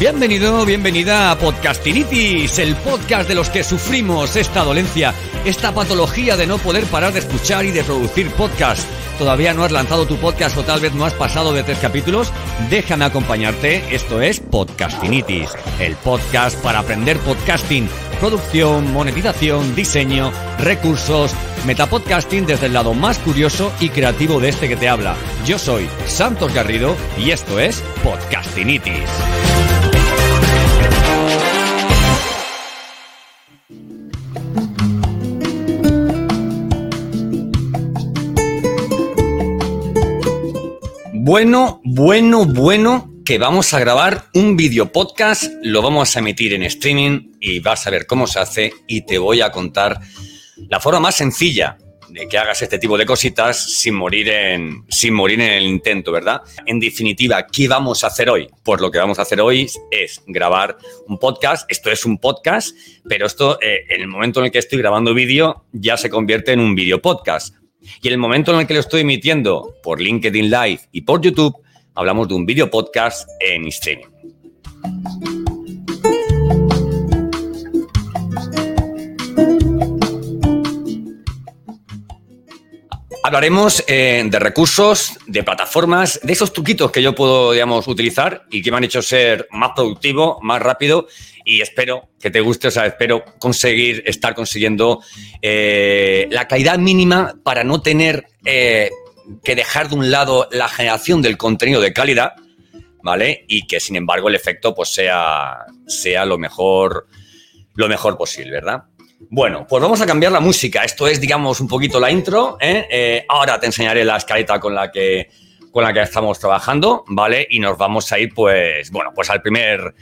Bienvenido, bienvenida a Podcastinitis, el podcast de los que sufrimos esta dolencia, esta patología de no poder parar de escuchar y de producir podcast. ¿Todavía no has lanzado tu podcast o tal vez no has pasado de tres capítulos? Déjame acompañarte, esto es Podcastinitis, el podcast para aprender podcasting, producción, monetización, diseño, recursos, metapodcasting desde el lado más curioso y creativo de este que te habla. Yo soy Santos Garrido y esto es Podcastinitis. Bueno, bueno, bueno, que vamos a grabar un video podcast, lo vamos a emitir en streaming y vas a ver cómo se hace y te voy a contar la forma más sencilla de que hagas este tipo de cositas sin morir en, sin morir en el intento, ¿verdad? En definitiva, ¿qué vamos a hacer hoy? Pues lo que vamos a hacer hoy es grabar un podcast. Esto es un podcast, pero esto, eh, en el momento en el que estoy grabando vídeo, ya se convierte en un video podcast. Y en el momento en el que lo estoy emitiendo por LinkedIn Live y por YouTube, hablamos de un video podcast en streaming. Hablaremos eh, de recursos, de plataformas, de esos truquitos que yo puedo, digamos, utilizar y que me han hecho ser más productivo, más rápido y espero que te guste, o sea, espero conseguir estar consiguiendo eh, la calidad mínima para no tener eh, que dejar de un lado la generación del contenido de calidad, ¿vale? Y que sin embargo el efecto pues sea, sea lo mejor, lo mejor posible, ¿verdad? Bueno, pues vamos a cambiar la música. Esto es, digamos, un poquito la intro. ¿eh? ahora te enseñaré la escaleta con la que con la que estamos trabajando, ¿vale? Y nos vamos a ir, pues, bueno, pues al primer,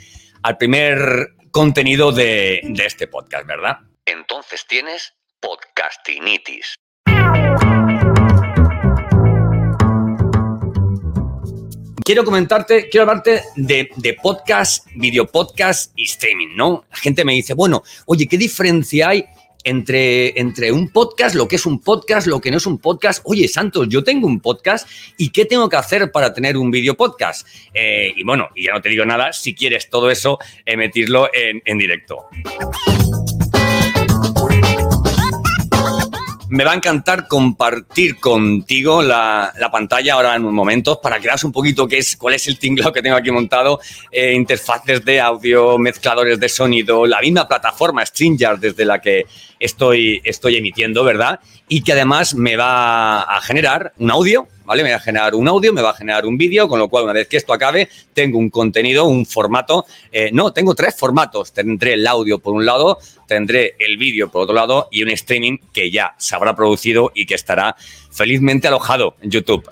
al primer contenido de, de este podcast, ¿verdad? Entonces tienes podcastinitis. Quiero comentarte, quiero hablarte de, de, podcast, video podcast y streaming, ¿no? La gente me dice, bueno, oye, ¿qué diferencia hay entre, entre un podcast, lo que es un podcast, lo que no es un podcast. Oye, Santos, yo tengo un podcast y ¿qué tengo que hacer para tener un video podcast? Eh, y bueno, y ya no te digo nada, si quieres todo eso, emitirlo en, en directo. Me va a encantar compartir contigo la, la, pantalla ahora en un momento para que veas un poquito qué es, cuál es el tinglado que tengo aquí montado, eh, interfaces de audio, mezcladores de sonido, la misma plataforma StreamYard desde la que estoy, estoy emitiendo, ¿verdad? Y que además me va a generar un audio, ¿vale? Me va a generar un audio, me va a generar un vídeo, con lo cual una vez que esto acabe, tengo un contenido, un formato. Eh, no, tengo tres formatos. Tendré el audio por un lado, tendré el vídeo por otro lado y un streaming que ya se habrá producido y que estará felizmente alojado en YouTube.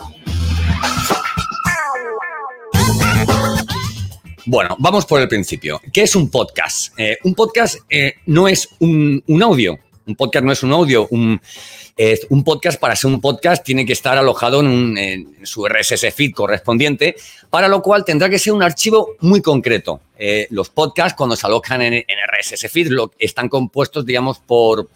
Bueno, vamos por el principio. ¿Qué es un podcast? Eh, un podcast eh, no es un, un, audio. Un podcast no es un audio. Un, podcast, para ser un podcast, tiene que estar alojado en, su RSS feed correspondiente, para lo cual tendrá que ser un archivo muy concreto. Eh, los podcasts, cuando se alojan en, en RSS feed, están compuestos, digamos, por,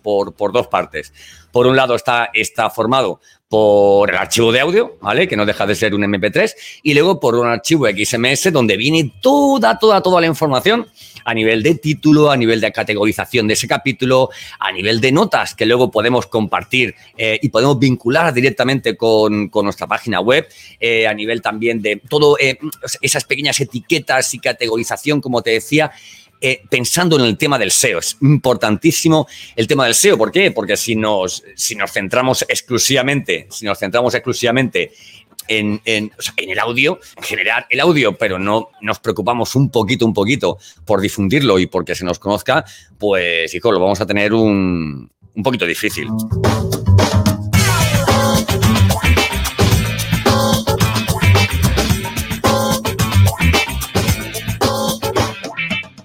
dos partes. Por un lado está formado por el archivo de audio, ¿vale? Que no deja de ser un MP3, y luego por un archivo XMS donde viene toda, toda, toda la información a nivel de título, a nivel de categorización de ese capítulo, a nivel de notas que luego podemos compartir eh, y podemos vincular directamente con, con nuestra página web, eh, a nivel también de todo eh, esas pequeñas etiquetas y categorización, como te decía, eh, pensando en el tema del SEO. Es importantísimo el tema del SEO. ¿Por qué? Porque si nos, si nos centramos exclusivamente, si nos centramos exclusivamente en, en, en, el audio, generar el audio, pero no nos preocupamos un poquito, un poquito por difundirlo y porque se nos conozca, pues, hijo, lo vamos a tener un, un poquito difícil.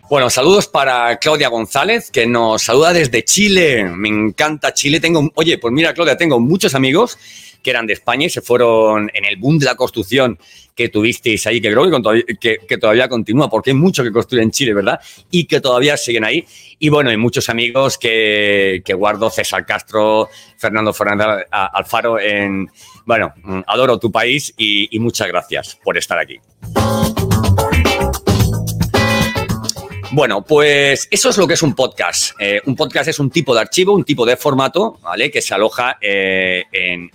Bueno, saludos para Claudia González, que nos saluda desde Chile. Me encanta Chile. Tengo, oye, pues mira, Claudia, tengo muchos amigos que eran de España y se fueron en el boom de la construcción que tuvisteis ahí, que creo que todavía, continúa, porque hay mucho que construir en Chile, ¿verdad? Y que todavía siguen ahí. Y bueno, hay muchos amigos que, que guardo, César Castro, Fernando Fernández Alfaro, en, bueno, adoro tu país y, y muchas gracias por estar aquí. Bueno, pues eso es lo que es un podcast. Eh, un podcast es un tipo de archivo, un tipo de formato, ¿vale? Que se aloja eh, en,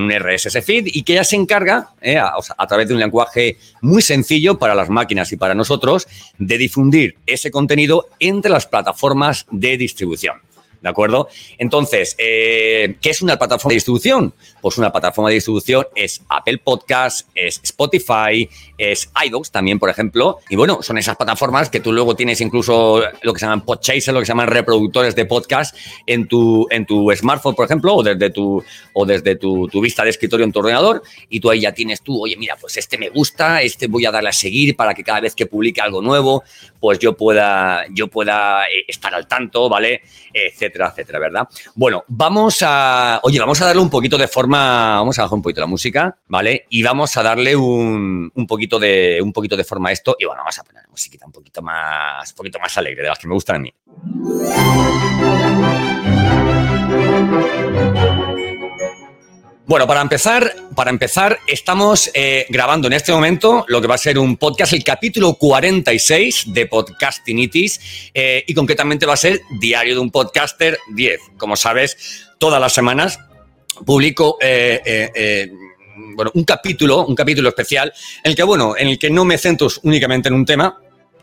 un RSS feed y que ya se encarga, eh, a, a, través de un lenguaje muy sencillo para las máquinas y para nosotros, de difundir ese contenido entre las plataformas de distribución. ¿De acuerdo? Entonces, ¿qué es una plataforma de distribución? Pues una plataforma de distribución es Apple Podcast, es Spotify, es iDocs también, por ejemplo. Y bueno, son esas plataformas que tú luego tienes incluso lo que se llaman podchasers, lo que se llaman reproductores de podcast en tu, en tu smartphone, por ejemplo, o desde, tu, o desde tu, vista de escritorio en tu ordenador. Y tú ahí ya tienes tú, oye, mira, pues este me gusta, este voy a darle a seguir para que cada vez que publique algo nuevo, pues yo pueda, yo pueda eh, estar al tanto, ¿vale? Etcétera etcétera, ¿verdad? Bueno, vamos a, oye, vamos a darle un poquito de forma, vamos a bajar un poquito la música, ¿vale? Y vamos a darle un, poquito, de, un poquito de forma a esto y bueno, vamos a poner musiquita un poquito más, un poquito más alegre, de las que me gustan a mí. Bueno, para empezar, para empezar, estamos eh, grabando en este momento lo que va a ser un podcast, el capítulo 46 de Podcastinitis, eh, y concretamente va a ser Diario de un Podcaster 10. Como sabes, todas las semanas publico eh, bueno, un capítulo, un capítulo especial, en el que, bueno, en el que no me centro únicamente en un tema,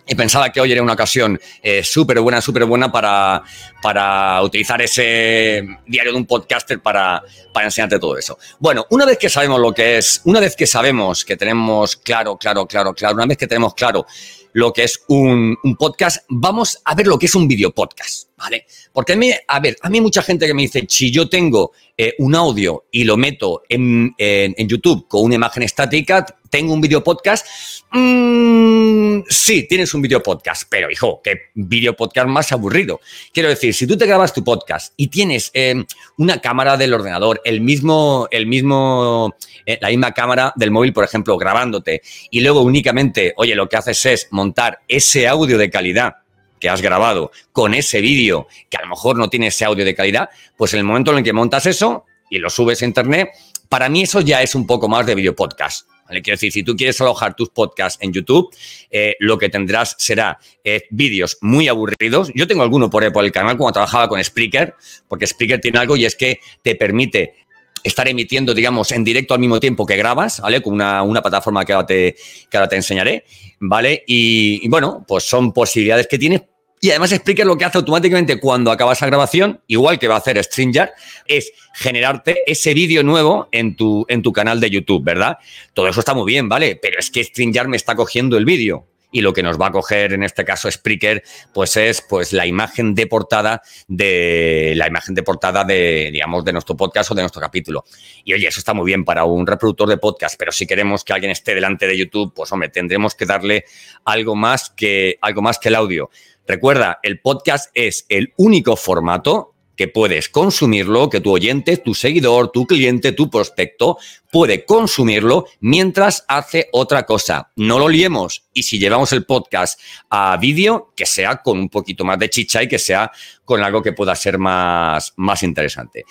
y pensaba que hoy era una ocasión eh, súper buena, súper buena para, para utilizar ese diario de un podcaster para, para enseñarte todo eso. Bueno, una vez que sabemos lo que es, una vez que sabemos que tenemos claro, claro, claro, claro, una vez que tenemos claro lo que es un, podcast, vamos a ver lo que es un video podcast, ¿vale? Porque a mí, a ver, a mí mucha gente que me dice, si yo tengo eh, un audio y lo meto en, YouTube con una imagen estática, ¿tengo un video podcast? Mm, sí, tienes un video podcast, pero hijo, qué video podcast más aburrido. Quiero decir, si tú te grabas tu podcast y tienes eh, una cámara del ordenador, el mismo, el mismo, eh, la misma cámara del móvil, por ejemplo, grabándote, y luego únicamente, oye, lo que haces es montar ese audio de calidad que has grabado con ese vídeo que a lo mejor no tiene ese audio de calidad, pues en el momento en el que montas eso y lo subes a internet, para mí eso ya es un poco más de video podcast. Quiero decir, si tú quieres alojar tus podcasts en YouTube, eh, lo que tendrás será eh, vídeos muy aburridos. Yo tengo alguno por, por el canal cuando trabajaba con Spreaker, porque Spreaker tiene algo y es que te permite estar emitiendo, digamos, en directo al mismo tiempo que grabas, ¿vale? Con una, plataforma que ahora, te, ahora te enseñaré, ¿vale? Y, y, bueno, pues son posibilidades que tienes, y además explica lo que hace automáticamente cuando acabas la grabación, igual que va a hacer StreamYard, es generarte ese vídeo nuevo en tu, en tu canal de YouTube, ¿verdad? Todo eso está muy bien, ¿vale? Pero es que StreamYard me está cogiendo el vídeo y lo que nos va a coger en este caso Spreaker, pues es pues la imagen de portada de la imagen de portada de digamos de nuestro podcast o de nuestro capítulo. Y oye, eso está muy bien para un reproductor de podcast, pero si queremos que alguien esté delante de YouTube, pues hombre, tendremos que darle algo más que algo más que el audio. Recuerda, el podcast es el único formato que puedes consumirlo, que tu oyente, tu seguidor, tu cliente, tu prospecto puede consumirlo mientras hace otra cosa. No lo liemos. Y si llevamos el podcast a vídeo, que sea con un poquito más de chicha y que sea con algo que pueda ser más, más interesante.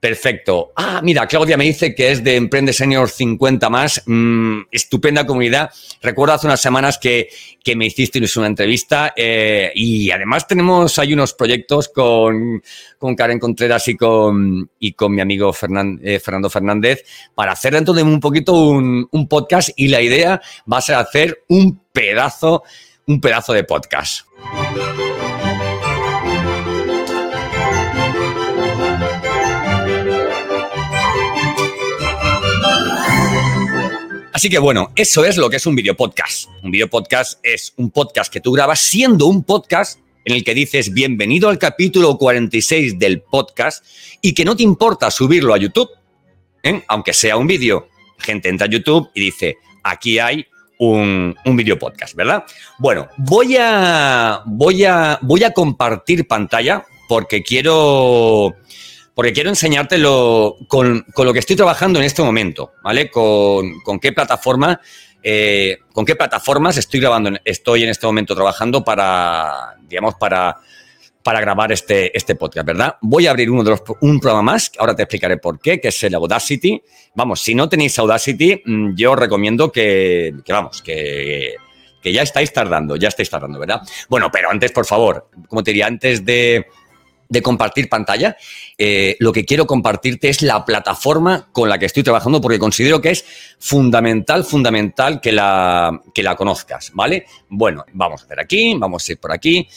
Perfecto. Ah, mira, Claudia me dice que es de Emprende Senior 50 más. Mm, estupenda comunidad. Recuerdo hace unas semanas que, que me hiciste una entrevista eh, y además tenemos, hay unos proyectos con, con Karen Contreras y con, y con mi amigo eh, Fernando Fernández para hacer dentro de un poquito un, un podcast y la idea va a ser hacer un pedazo, un pedazo de podcast. Así que bueno, eso es lo que es un video podcast. Un video podcast es un podcast que tú grabas siendo un podcast en el que dices bienvenido al capítulo 46 del podcast y que no te importa subirlo a YouTube, ¿eh? aunque sea un vídeo. Gente entra a YouTube y dice, aquí hay un, un video podcast, ¿verdad? Bueno, voy a, voy, a, voy a compartir pantalla porque quiero porque quiero enseñarte con, lo que estoy trabajando en este momento, ¿vale? Con, qué plataforma, eh, con qué plataformas estoy grabando, estoy en este momento trabajando para, digamos, para, para grabar este, este podcast, ¿verdad? Voy a abrir uno de los, un programa más, ahora te explicaré por qué, que es el Audacity. Vamos, si no tenéis Audacity, mm, yo os recomiendo que, que vamos, que que ya estáis tardando, ya estáis tardando, ¿verdad? Bueno, pero antes, por favor, como te diría, antes de, compartir pantalla, eh, lo que quiero compartirte es la plataforma con la que estoy trabajando porque considero que es fundamental, fundamental que la, que la conozcas, ¿vale? Bueno, vamos a hacer aquí, vamos a ir por aquí,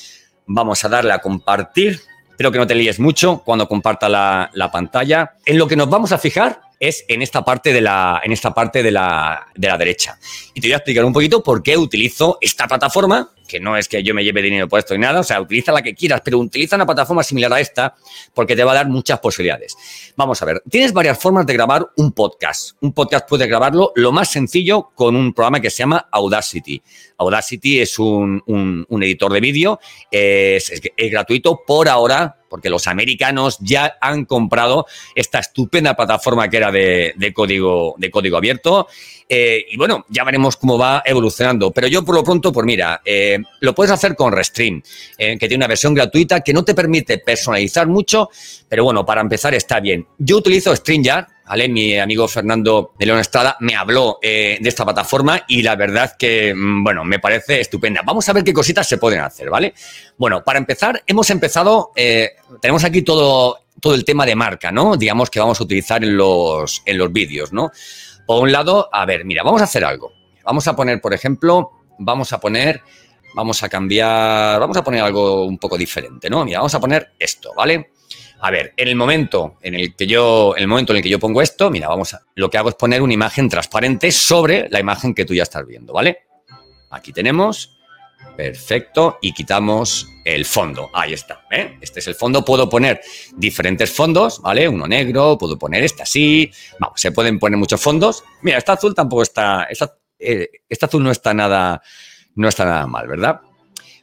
vamos a darle a compartir. Espero que no te líes mucho cuando comparta la, la pantalla. En lo que nos vamos a fijar es en esta parte de la, en esta parte de la, de la derecha. Y te voy a explicar un poquito por qué utilizo esta plataforma que no es que yo me lleve dinero por esto ni nada, o sea, utiliza la que quieras, pero utiliza una plataforma similar a esta porque te va a dar muchas posibilidades. Vamos a ver, tienes varias formas de grabar un podcast. Un podcast puedes grabarlo lo más sencillo con un programa que se llama Audacity. Audacity es un, un, editor de vídeo, es, es, gratuito por ahora, porque los americanos ya han comprado esta estupenda plataforma que era de, de código, de código abierto. Eh, y bueno, ya veremos cómo va evolucionando. Pero yo por lo pronto, pues mira, eh, lo puedes hacer con Restream, eh, que tiene una versión gratuita que no te permite personalizar mucho, pero bueno, para empezar está bien. Yo utilizo StreamYard, ¿vale? Mi amigo Fernando de León Estrada me habló de esta plataforma y la verdad que, mm, bueno, me parece estupenda. Vamos a ver qué cositas se pueden hacer, ¿vale? Bueno, para empezar, hemos empezado, tenemos aquí todo, todo el tema de marca, ¿no? Digamos que vamos a utilizar en los, en los vídeos, ¿no? Por un lado, a ver, mira, vamos a hacer algo. Vamos a poner, por ejemplo, vamos a poner, vamos a cambiar, vamos a poner algo un poco diferente, ¿no? Mira, vamos a poner esto, ¿vale? A ver, en el momento en el que yo, en el momento en el que yo pongo esto, mira, vamos a, lo que hago es poner una imagen transparente sobre la imagen que tú ya estás viendo, ¿vale? Aquí tenemos, Perfecto. Y quitamos el fondo. Ahí está. ¿eh? Este es el fondo. Puedo poner diferentes fondos, ¿vale? Uno negro, puedo poner este así. Vamos, se pueden poner muchos fondos. Mira, esta azul tampoco está. Esta, eh, azul no está nada. No está nada mal, ¿verdad?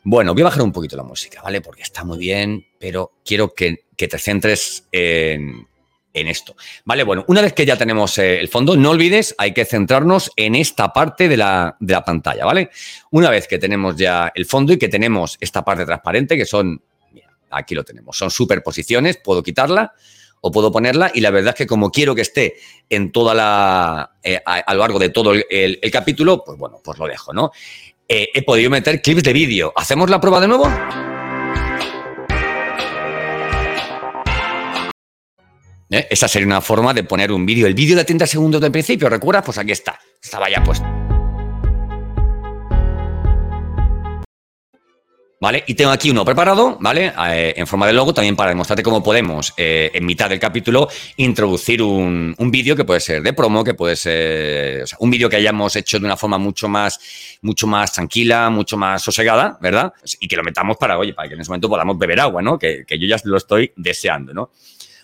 Bueno, voy a bajar un poquito la música, ¿vale? Porque está muy bien, pero quiero que, te centres en, esto. Vale, bueno, una vez que ya tenemos eh, el fondo, no olvides, hay que centrarnos en esta parte de la, de la, pantalla, ¿vale? Una vez que tenemos ya el fondo y que tenemos esta parte transparente, que son, mira, aquí lo tenemos, son superposiciones, puedo quitarla o puedo ponerla y la verdad es que como quiero que esté en toda la, eh, a, lo largo de todo el, capítulo, pues bueno, pues lo dejo, ¿no? Eh, he podido meter clips de vídeo. ¿Hacemos la prueba de nuevo? ¿Eh? Esa sería una forma de poner un vídeo. El vídeo de 30 segundos del principio, ¿recuerdas? Pues aquí está. Estaba ya puesto. ¿Vale? Y tengo aquí uno preparado, ¿vale? Eh, en forma de logo, también para demostrarte cómo podemos, eh, en mitad del capítulo, introducir un, vídeo que puede ser de promo, que puede ser un vídeo que hayamos hecho de una forma mucho más, mucho más tranquila, mucho más sosegada, ¿verdad? Y que lo metamos para, oye, para que en ese momento podamos beber agua, ¿no? Que, que yo ya lo estoy deseando, ¿no?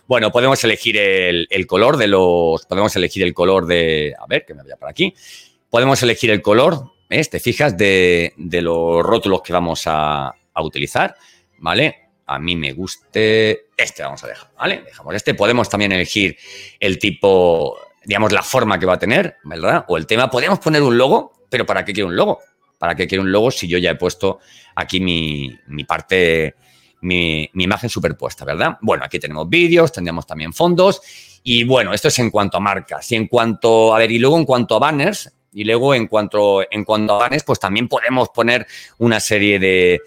Bueno, podemos elegir el, color de los. Podemos elegir el color de. A ver, que me vaya para aquí. Podemos elegir el color, ¿ves? Te fijas, de, los rótulos que vamos a, utilizar, ¿vale? A mí me guste. Este vamos a dejar, ¿vale? Dejamos este. Podemos también elegir el tipo, digamos, la forma que va a tener, ¿verdad? O el tema. Podemos poner un logo, pero ¿para qué quiero un logo? ¿Para qué quiero un logo si yo ya he puesto aquí mi, mi parte mi, imagen superpuesta, ¿verdad? Bueno, aquí tenemos vídeos, tendríamos también fondos. Y bueno, esto es en cuanto a marcas. Y en cuanto, a ver, y luego en cuanto a banners, y luego en cuanto, en cuanto a pues también podemos poner una serie de,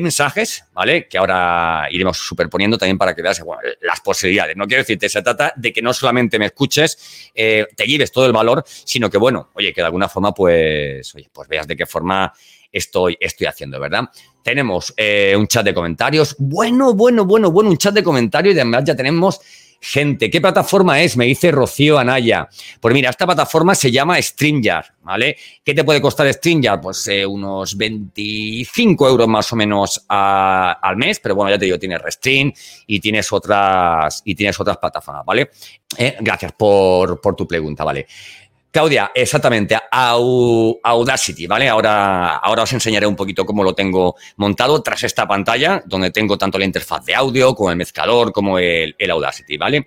mensajes, ¿vale? Que ahora iremos superponiendo también para que veas las posibilidades. No quiero decirte, se trata de que no solamente me escuches, eh, te lleves todo el valor, sino que, bueno, oye, que de alguna forma, pues, oye, pues veas de qué forma estoy, estoy haciendo, ¿verdad? Tenemos eh, un chat de comentarios. Bueno, bueno, bueno, bueno, un chat de comentarios y además ya tenemos gente. ¿Qué plataforma es? Me dice Rocío Anaya. Pues mira, esta plataforma se llama StreamYard, ¿vale? ¿Qué te puede costar StreamYard? Pues eh, unos 25 euros más o menos al mes, pero bueno, ya te digo, tienes Restream y tienes otras, y tienes otras plataformas, ¿vale? Eh, gracias por, por tu pregunta, ¿vale? Claudia, exactamente, Audacity, ¿vale? Ahora, ahora os enseñaré un poquito cómo lo tengo montado tras esta pantalla, donde tengo tanto la interfaz de audio como el mezclador, como el, Audacity, ¿vale?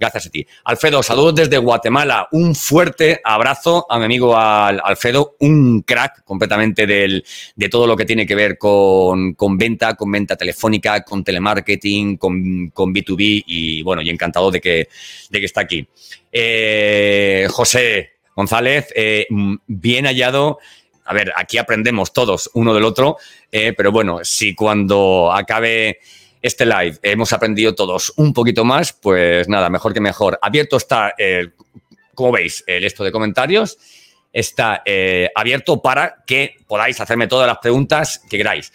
Gracias a ti. Alfredo, saludos desde Guatemala. Un fuerte abrazo a mi amigo Alfredo, un crack completamente del, de todo lo que tiene que ver con, venta, con venta telefónica, con telemarketing, con, con B2B y bueno, y encantado de que, de que está aquí. Eh, José, González, eh, bien hallado a ver, aquí aprendemos todos uno del otro, eh, pero bueno, si cuando acabe este live hemos aprendido todos un poquito más, pues nada, mejor que mejor. Abierto está, como veis, el esto de comentarios está eh, abierto para que podáis hacerme todas las preguntas que queráis.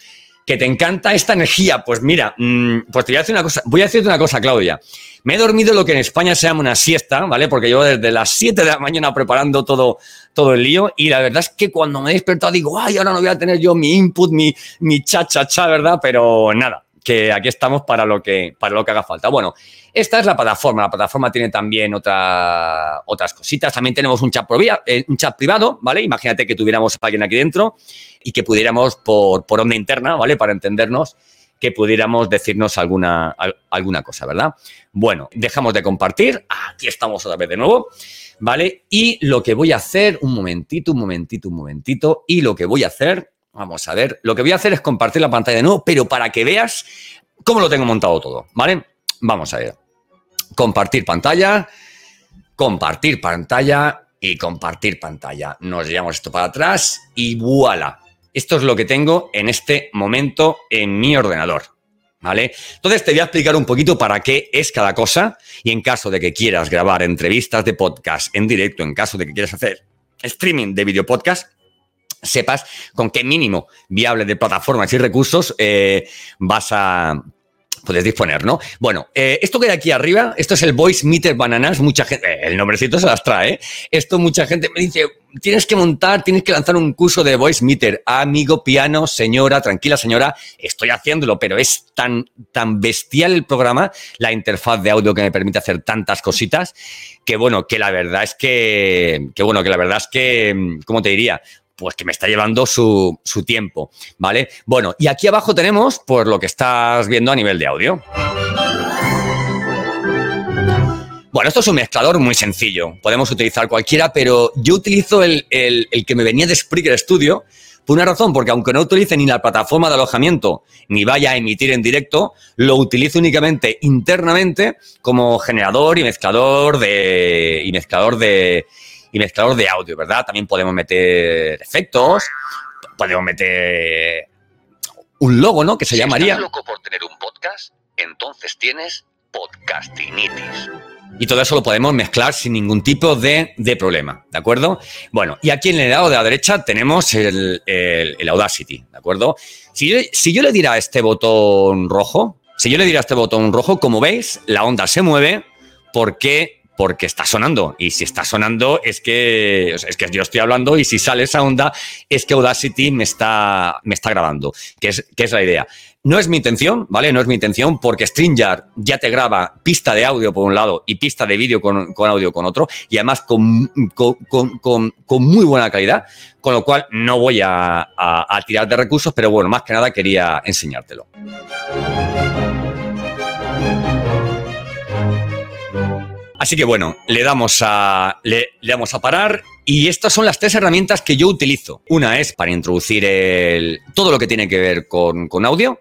¿Que te encanta esta energía? Pues mira, mm, pues te voy a decir una cosa, voy a decirte una cosa, Claudia. Me he dormido lo que en España se llama una siesta, ¿vale? Porque yo desde las 7 de la mañana preparando todo, todo el lío y la verdad es que cuando me he despertado digo, ay, ahora no voy a tener yo mi input, mi, mi cha, cha, cha, ¿verdad? Pero nada, que aquí estamos para lo que, para lo que haga falta. Bueno, esta es la plataforma. La plataforma tiene también otra, otras cositas. También tenemos un chat, eh, un chat privado, ¿vale? Imagínate que tuviéramos a alguien aquí dentro y que pudiéramos por, por onda interna, ¿vale? Para entendernos, que pudiéramos decirnos alguna, alguna cosa, ¿verdad? Bueno, dejamos de compartir. Aquí estamos otra vez de nuevo. ¿Vale? Y lo que voy a hacer, un momentito, un momentito, un momentito, y lo que voy a hacer Vamos a ver. Lo que voy a hacer es compartir la pantalla de nuevo, pero para que veas cómo lo tengo montado todo, ¿vale? Vamos a ver. Compartir pantalla, compartir pantalla y compartir pantalla. Nos llevamos esto para atrás y voilà. Esto es lo que tengo en este momento en mi ordenador. ¿Vale? Entonces te voy a explicar un poquito para qué es cada cosa y en caso de que quieras grabar entrevistas de podcast en directo, en caso de que quieras hacer streaming de video podcast, sepas con qué mínimo viable de plataformas y recursos eh, vas a puedes disponer, ¿no? Bueno, eh, esto que hay aquí arriba, esto es el Voice Meter Bananas, mucha gente, eh, el nombrecito se las trae, esto mucha gente me dice, tienes que montar, tienes que lanzar un curso de Voice Meter, amigo piano, señora, tranquila señora, estoy haciéndolo, pero es tan, tan bestial el programa, la interfaz de audio que me permite hacer tantas cositas, que bueno, que la verdad es que, que bueno, que la verdad es que, ¿cómo te diría? Pues que me está llevando su, tiempo, ¿vale? Bueno, y aquí abajo tenemos, por lo que estás viendo a nivel de audio. Bueno, esto es un mezclador muy sencillo. Podemos utilizar cualquiera, pero yo utilizo el, el, que me venía de Spreaker Studio por una razón, porque aunque no utilice ni la plataforma de alojamiento ni vaya a emitir en directo, lo utilizo únicamente internamente como generador y mezclador de, y mezclador de, y mezclador de audio, ¿verdad? También podemos meter efectos, podemos meter un logo, ¿no? Que se llamaría. Estás loco por tener un podcast, entonces tienes podcastinitis. Y todo eso lo podemos mezclar sin ningún tipo de, problema, ¿de acuerdo? Bueno, y aquí en el lado de la derecha tenemos el, Audacity, ¿de acuerdo? Si yo, si yo le diera a este botón rojo, si yo le diera a este botón rojo, como veis, la onda se mueve porque porque está sonando. Y si está sonando, es que, es que yo estoy hablando y si sale esa onda, es que Audacity me está, me está grabando, que es, que es la idea. No es mi intención, ¿vale? No es mi intención porque StreamYard ya te graba pista de audio por un lado y pista de vídeo con, audio con otro y además con, con, muy buena calidad, con lo cual no voy a, a tirar de recursos, pero bueno, más que nada quería enseñártelo. Así que bueno, le damos a, le, damos a parar y estas son las tres herramientas que yo utilizo. Una es para introducir el, todo lo que tiene que ver con, audio.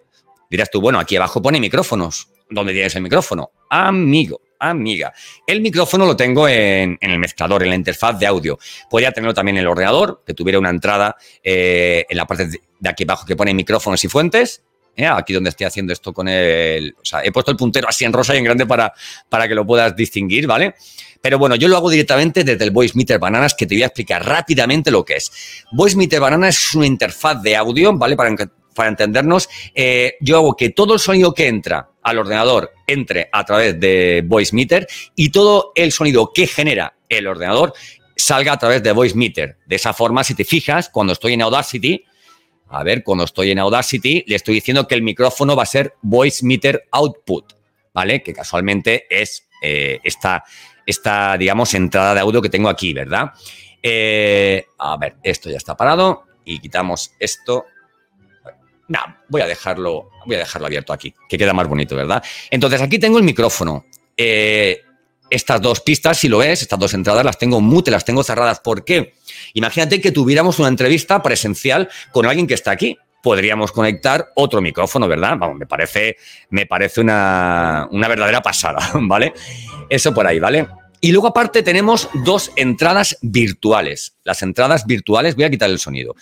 Dirás tú, bueno, aquí abajo pone micrófonos. ¿Dónde tienes el micrófono? Amigo, amiga. El micrófono lo tengo en, el mezclador, en la interfaz de audio. Podría tenerlo también en el ordenador, que tuviera una entrada eh, en la parte de aquí abajo que pone micrófonos y fuentes. ¿Eh? aquí donde estoy haciendo esto con el... O sea, he puesto el puntero así en rosa y en grande para, para que lo puedas distinguir, ¿vale? Pero bueno, yo lo hago directamente desde el Voice Meter Bananas, que te voy a explicar rápidamente lo que es. Voice Meter Bananas es una interfaz de audio, ¿vale? Para, para entendernos, eh, yo hago que todo el sonido que entra al ordenador entre a través de Voice Meter y todo el sonido que genera el ordenador salga a través de Voice Meter. De esa forma, si te fijas, cuando estoy en Audacity, a ver, cuando estoy en Audacity, le estoy diciendo que el micrófono va a ser Voice Meter Output, ¿vale? Que casualmente es eh, esta, esta, digamos, entrada de audio que tengo aquí, ¿verdad? Eh, a ver, esto ya está parado y quitamos esto. No, voy a dejarlo, voy a dejarlo abierto aquí, que queda más bonito, ¿verdad? Entonces aquí tengo el micrófono. Eh, estas dos pistas, si lo ves, estas dos entradas las tengo mute, las tengo cerradas. ¿Por qué? Imagínate que tuviéramos una entrevista presencial con alguien que está aquí. Podríamos conectar otro micrófono, ¿verdad? Vamos, me parece, me parece una, una verdadera pasada, ¿vale? Eso por ahí, ¿vale? Y luego aparte tenemos dos entradas virtuales. Las entradas virtuales, voy a quitar el sonido.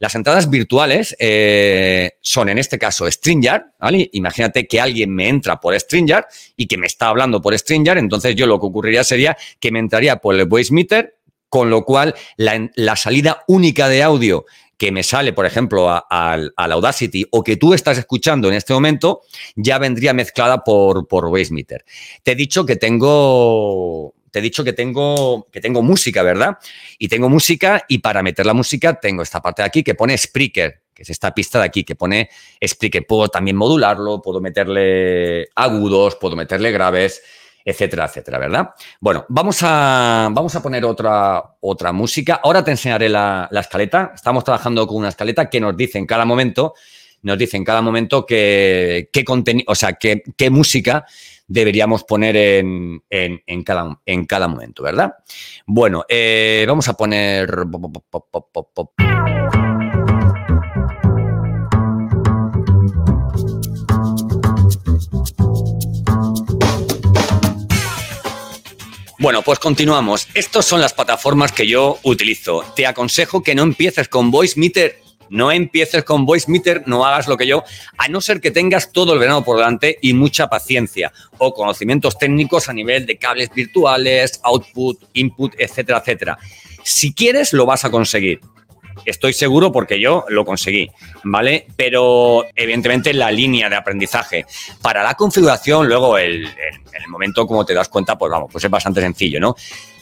Las entradas virtuales eh, son en este caso StreamYard, ¿vale? Imagínate que alguien me entra por StreamYard y que me está hablando por StreamYard, entonces yo lo que ocurriría sería que me entraría por el voice meter, con lo cual la, salida única de audio que me sale, por ejemplo, al Audacity o que tú estás escuchando en este momento, ya vendría mezclada por, por Meter. Te he dicho que tengo te he dicho que tengo, que tengo música, ¿verdad? Y tengo música y para meter la música tengo esta parte de aquí que pone Spreaker, que es esta pista de aquí que pone Spreaker. Puedo también modularlo, puedo meterle agudos, puedo meterle graves, etcétera, etcétera, ¿verdad? Bueno, vamos a, vamos a poner otra, otra música. Ahora te enseñaré la, escaleta. Estamos trabajando con una escaleta que nos dice en cada momento, nos dice en cada momento qué, qué contenido, o sea, qué música deberíamos poner en, en, cada, en cada momento, ¿verdad? Bueno, eh, vamos a poner... Bueno, pues continuamos. Estas son las plataformas que yo utilizo. Te aconsejo que no empieces con Voice Meter no empieces con Voice Meter, no hagas lo que yo, a no ser que tengas todo el verano por delante y mucha paciencia o conocimientos técnicos a nivel de cables virtuales, output, input, etcétera, etcétera. Si quieres, lo vas a conseguir. Estoy seguro porque yo lo conseguí, ¿vale? Pero evidentemente la línea de aprendizaje. Para la configuración, luego el, el momento, como te das cuenta, pues vamos, pues es bastante sencillo, ¿no?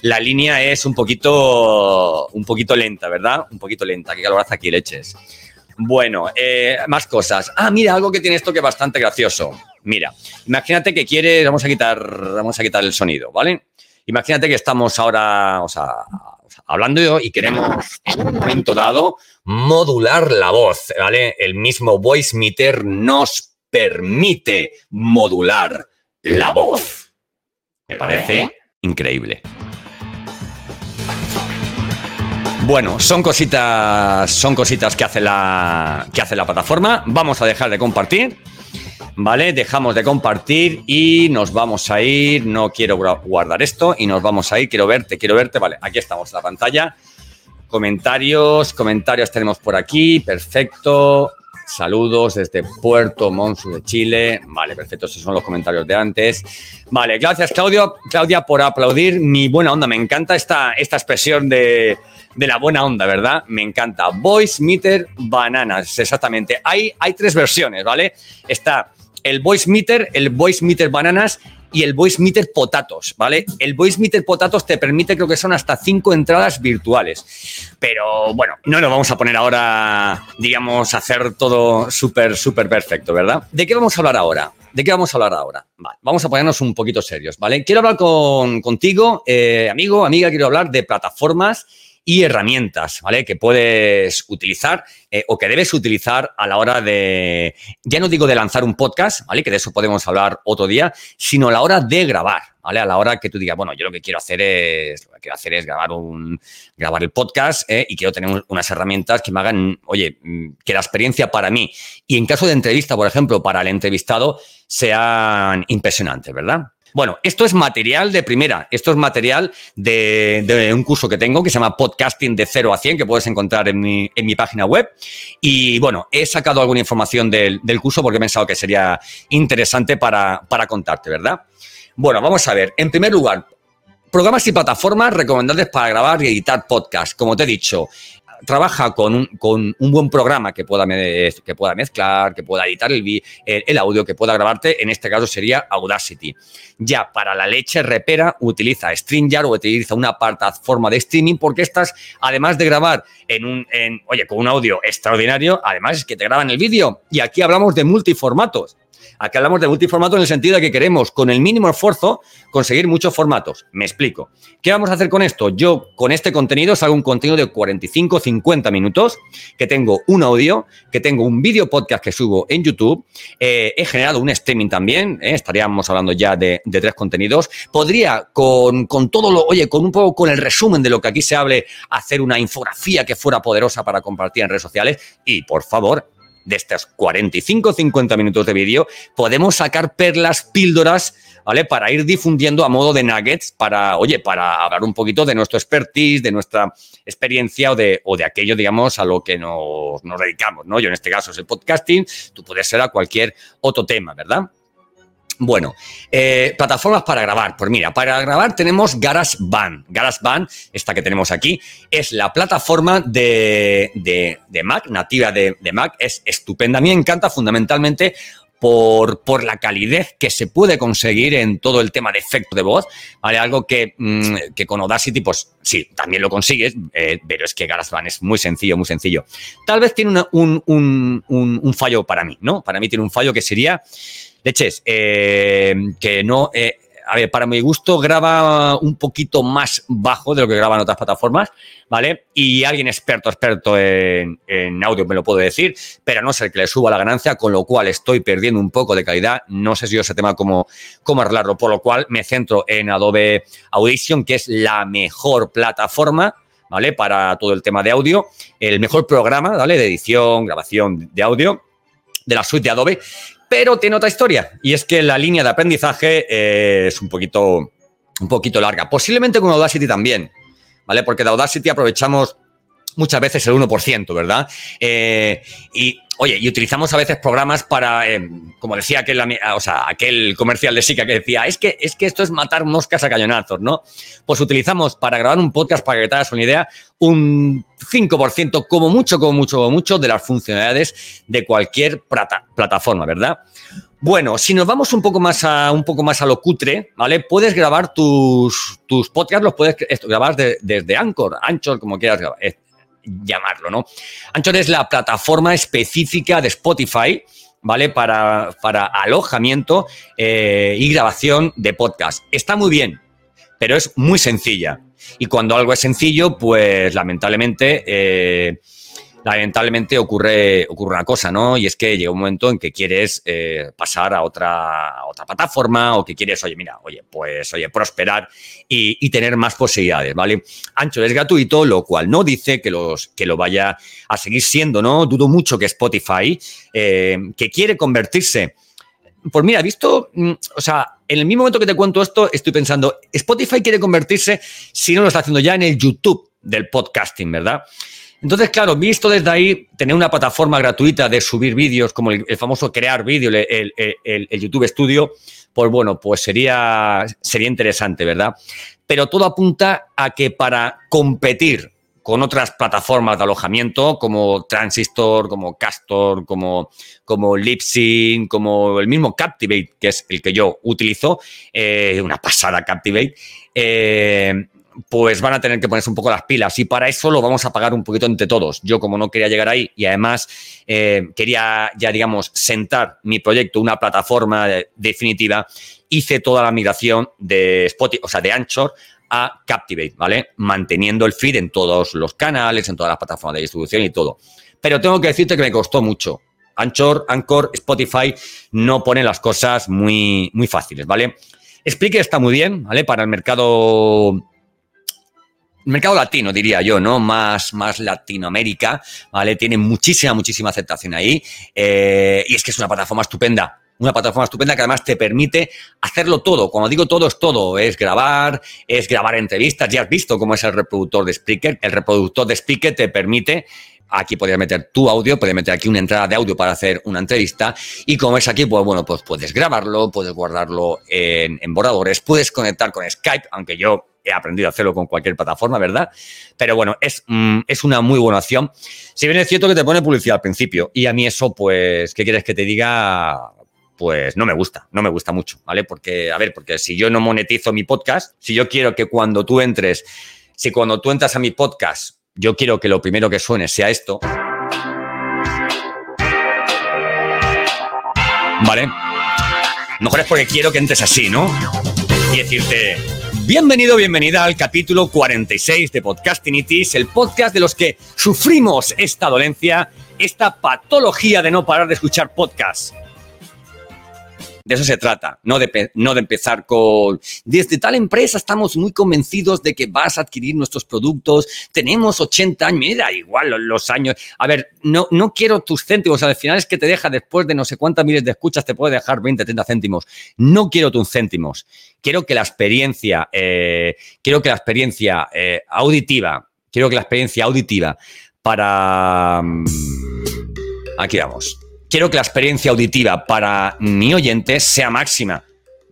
La línea es un poquito, un poquito lenta, ¿verdad? Un poquito lenta. Qué caloraza aquí leches. Bueno, eh, más cosas. Ah, mira, algo que tiene esto que es bastante gracioso. Mira, imagínate que quieres, vamos a quitar, vamos a quitar el sonido, ¿vale? Imagínate que estamos ahora, o sea, hablando y queremos en un momento dado modular la voz, ¿vale? El mismo voice meter nos permite modular la voz. Me parece increíble. Bueno, son cositas, son cositas que hace la que hace la plataforma. Vamos a dejar de compartir. ¿Vale? Dejamos de compartir y nos vamos a ir. No quiero guardar esto y nos vamos a ir. Quiero verte, quiero verte. Vale, aquí estamos la pantalla. Comentarios, comentarios tenemos por aquí. Perfecto. Saludos desde Puerto Montt de Chile. Vale, perfecto. Esos son los comentarios de antes. Vale, gracias, Claudio. Claudia, por aplaudir mi buena onda. Me encanta esta, esta expresión de, de la buena onda, ¿verdad? Me encanta. Voice Meter Bananas, exactamente. Hay, hay tres versiones, ¿vale? Está el Voice Meter, el Voice Meter Bananas y el Voice Meter Potatos, ¿vale? El Voice Meter Potatos te permite, creo que son hasta cinco entradas virtuales. Pero bueno, no lo vamos a poner ahora, digamos, a hacer todo súper, súper perfecto, ¿verdad? ¿De qué vamos a hablar ahora? ¿De qué vamos a hablar ahora? Vamos a ponernos un poquito serios, ¿vale? Quiero hablar con, contigo, eh, amigo, amiga, quiero hablar de plataformas y herramientas, ¿vale? Que puedes utilizar eh, o que debes utilizar a la hora de, ya no digo de lanzar un podcast, ¿vale? Que de eso podemos hablar otro día, sino a la hora de grabar, ¿vale? A la hora que tú digas, bueno, yo lo que quiero hacer es, lo que quiero hacer es grabar un, grabar el podcast ¿eh? y quiero tener unas herramientas que me hagan, oye, mm, que la experiencia para mí y en caso de entrevista, por ejemplo, para el entrevistado, sean impresionantes, ¿verdad? Bueno, esto es material de primera. Esto es material de, un curso que tengo que se llama Podcasting de 0 a 100, que puedes encontrar en mi, página web. Y bueno, he sacado alguna información del, curso porque he pensado que sería interesante para, para contarte, ¿verdad? Bueno, vamos a ver. En primer lugar, programas y plataformas recomendables para grabar y editar podcast. Como te he dicho, trabaja con un, con un buen programa que pueda, que pueda mezclar, que pueda editar el, el, audio, que pueda grabarte, en este caso sería Audacity. Ya para la leche repera utiliza StreamYard o utiliza una plataforma de streaming porque estas, además de grabar en un, en, oye, con un audio extraordinario, además es que te graban el vídeo. Y aquí hablamos de multiformatos. Aquí hablamos de multiformato en el sentido de que queremos, con el mínimo esfuerzo, conseguir muchos formatos. Me explico. ¿Qué vamos a hacer con esto? Yo, con este contenido, hago un contenido de 45, 50 minutos, que tengo un audio, que tengo un vídeo podcast que subo en YouTube. Eh, he generado un streaming también, eh, estaríamos hablando ya de, tres contenidos. Podría, con, con, todo lo, oye, con un poco con el resumen de lo que aquí se hable, hacer una infografía que fuera poderosa para compartir en redes sociales. Y, por favor, de estos 45-50 minutos de vídeo, podemos sacar perlas, píldoras ¿vale? Para ir difundiendo a modo de nuggets, para, oye, para hablar un poquito de nuestro expertise, de nuestra experiencia o de, o de aquello, digamos, a lo que nos, nos dedicamos, ¿no? Yo en este caso es el podcasting, tú puedes ser a cualquier otro tema, ¿verdad? Bueno, eh, plataformas para grabar. Pues mira, para grabar tenemos GarageBand. GarageBand, esta que tenemos aquí, es la plataforma de, de, Mac, nativa de, de, Mac. Es estupenda. A mí me encanta fundamentalmente por, por, la calidez que se puede conseguir en todo el tema de efecto de voz, ¿vale? Algo que, mm, que con Audacity, pues sí, también lo consigues, eh, pero es que GarageBand es muy sencillo, muy sencillo. Tal vez tiene un, un, un, fallo para mí, ¿no? Para mí tiene un fallo que sería Leches, eh, que no. Eh, a ver, para mi gusto graba un poquito más bajo de lo que graban otras plataformas, ¿vale? Y alguien experto, experto en, audio me lo puede decir, pero no sé que le suba la ganancia, con lo cual estoy perdiendo un poco de calidad. No sé si yo ese tema cómo, cómo arreglarlo, por lo cual me centro en Adobe Audition, que es la mejor plataforma, ¿vale? Para todo el tema de audio, el mejor programa, ¿vale? De edición, grabación de audio de la suite de Adobe pero tiene otra historia y es que la línea de aprendizaje eh, es un poquito, un poquito larga. Posiblemente con Audacity también, ¿vale? Porque de Audacity aprovechamos muchas veces el 1%, ¿verdad? Eh, y Oye, y utilizamos a veces programas para, eh, como decía aquel, o sea, aquel comercial de Sica que decía, es que, es que esto es matar moscas a cañonazos, ¿no? Pues utilizamos para grabar un podcast, para que te hagas una idea, un 5%, como mucho, como mucho, como mucho, de las funcionalidades de cualquier plataforma, ¿verdad? Bueno, si nos vamos un poco más a, un poco más a lo cutre, ¿vale? Puedes grabar tus, tus podcasts, los puedes grabar desde Anchor, Anchor, como quieras grabar llamarlo, ¿no? Anchor es la plataforma específica de Spotify, ¿vale? Para, para alojamiento eh, y grabación de podcast. Está muy bien, pero es muy sencilla. Y cuando algo es sencillo, pues lamentablemente eh, lamentablemente ocurre, ocurre una cosa, ¿no? Y es que llega un momento en que quieres eh, pasar a otra, otra plataforma o que quieres, oye, mira, oye, pues, oye, prosperar y, tener más posibilidades, ¿vale? Ancho es gratuito, lo cual no dice que, los, que lo vaya a seguir siendo, ¿no? Dudo mucho que Spotify, eh, que quiere convertirse pues mira, visto, mm, o sea, en el mismo momento que te cuento esto, estoy pensando, Spotify quiere convertirse, si no lo está haciendo ya, en el YouTube del podcasting, ¿verdad? Entonces, claro, visto desde ahí, tener una plataforma gratuita de subir vídeos, como el, famoso crear vídeo, el, YouTube Studio, pues bueno, pues sería, sería interesante, ¿verdad? Pero todo apunta a que para competir con otras plataformas de alojamiento como Transistor, como Castor, como, como Lipsync, como el mismo Captivate, que es el que yo utilizo, eh, una pasada Captivate, eh, pues van a tener que ponerse un poco las pilas y para eso lo vamos a pagar un poquito entre todos. Yo como no quería llegar ahí y además eh, quería ya, digamos, sentar mi proyecto, una plataforma definitiva, hice toda la migración de Spotify, o sea, de Anchor a Captivate, ¿vale? Manteniendo el feed en todos los canales, en todas las plataformas de distribución y todo. Pero tengo que decirte que me costó mucho. Anchor, Anchor, Spotify no ponen las cosas muy, muy fáciles, ¿vale? Explique está muy bien, ¿vale? Para el mercado mercado latino, diría yo, ¿no? Más, más Latinoamérica, ¿vale? Tiene muchísima, muchísima aceptación ahí. Eh, y es que es una plataforma estupenda. Una plataforma estupenda que además te permite hacerlo todo. Cuando digo todo, es todo. Es grabar, es grabar entrevistas. Ya has visto cómo es el reproductor de Spreaker. El reproductor de Spreaker te permite Aquí podrías meter tu audio, puedes meter aquí una entrada de audio para hacer una entrevista. Y como es aquí, pues bueno, pues puedes grabarlo, puedes guardarlo en, en borradores, puedes conectar con Skype, aunque yo he aprendido a hacerlo con cualquier plataforma, ¿verdad? Pero bueno, es, mm, es una muy buena opción. Si bien es cierto que te pone publicidad al principio, y a mí eso, pues, ¿qué quieres que te diga? Pues no me gusta, no me gusta mucho, ¿vale? Porque, a ver, porque si yo no monetizo mi podcast, si yo quiero que cuando tú entres, si cuando tú entras a mi podcast, yo quiero que lo primero que suene sea esto, ¿vale? Mejor es porque quiero que entres así, ¿no? Y decirte, Bienvenido, bienvenida al capítulo 46 de Podcastinitis, el podcast de los que sufrimos esta dolencia, esta patología de no parar de escuchar podcasts. De eso se trata, no de, no de empezar con, desde tal empresa estamos muy convencidos de que vas a adquirir nuestros productos, tenemos 80 años, mira, igual los años. A ver, no, no quiero tus céntimos, al final es que te deja después de no sé cuántas miles de escuchas, te puede dejar 20, 30 céntimos. No quiero tus céntimos, quiero que la experiencia, eh, quiero que la experiencia eh, auditiva, quiero que la experiencia auditiva para... Mm, aquí vamos. Quiero que la experiencia auditiva para mi oyente sea máxima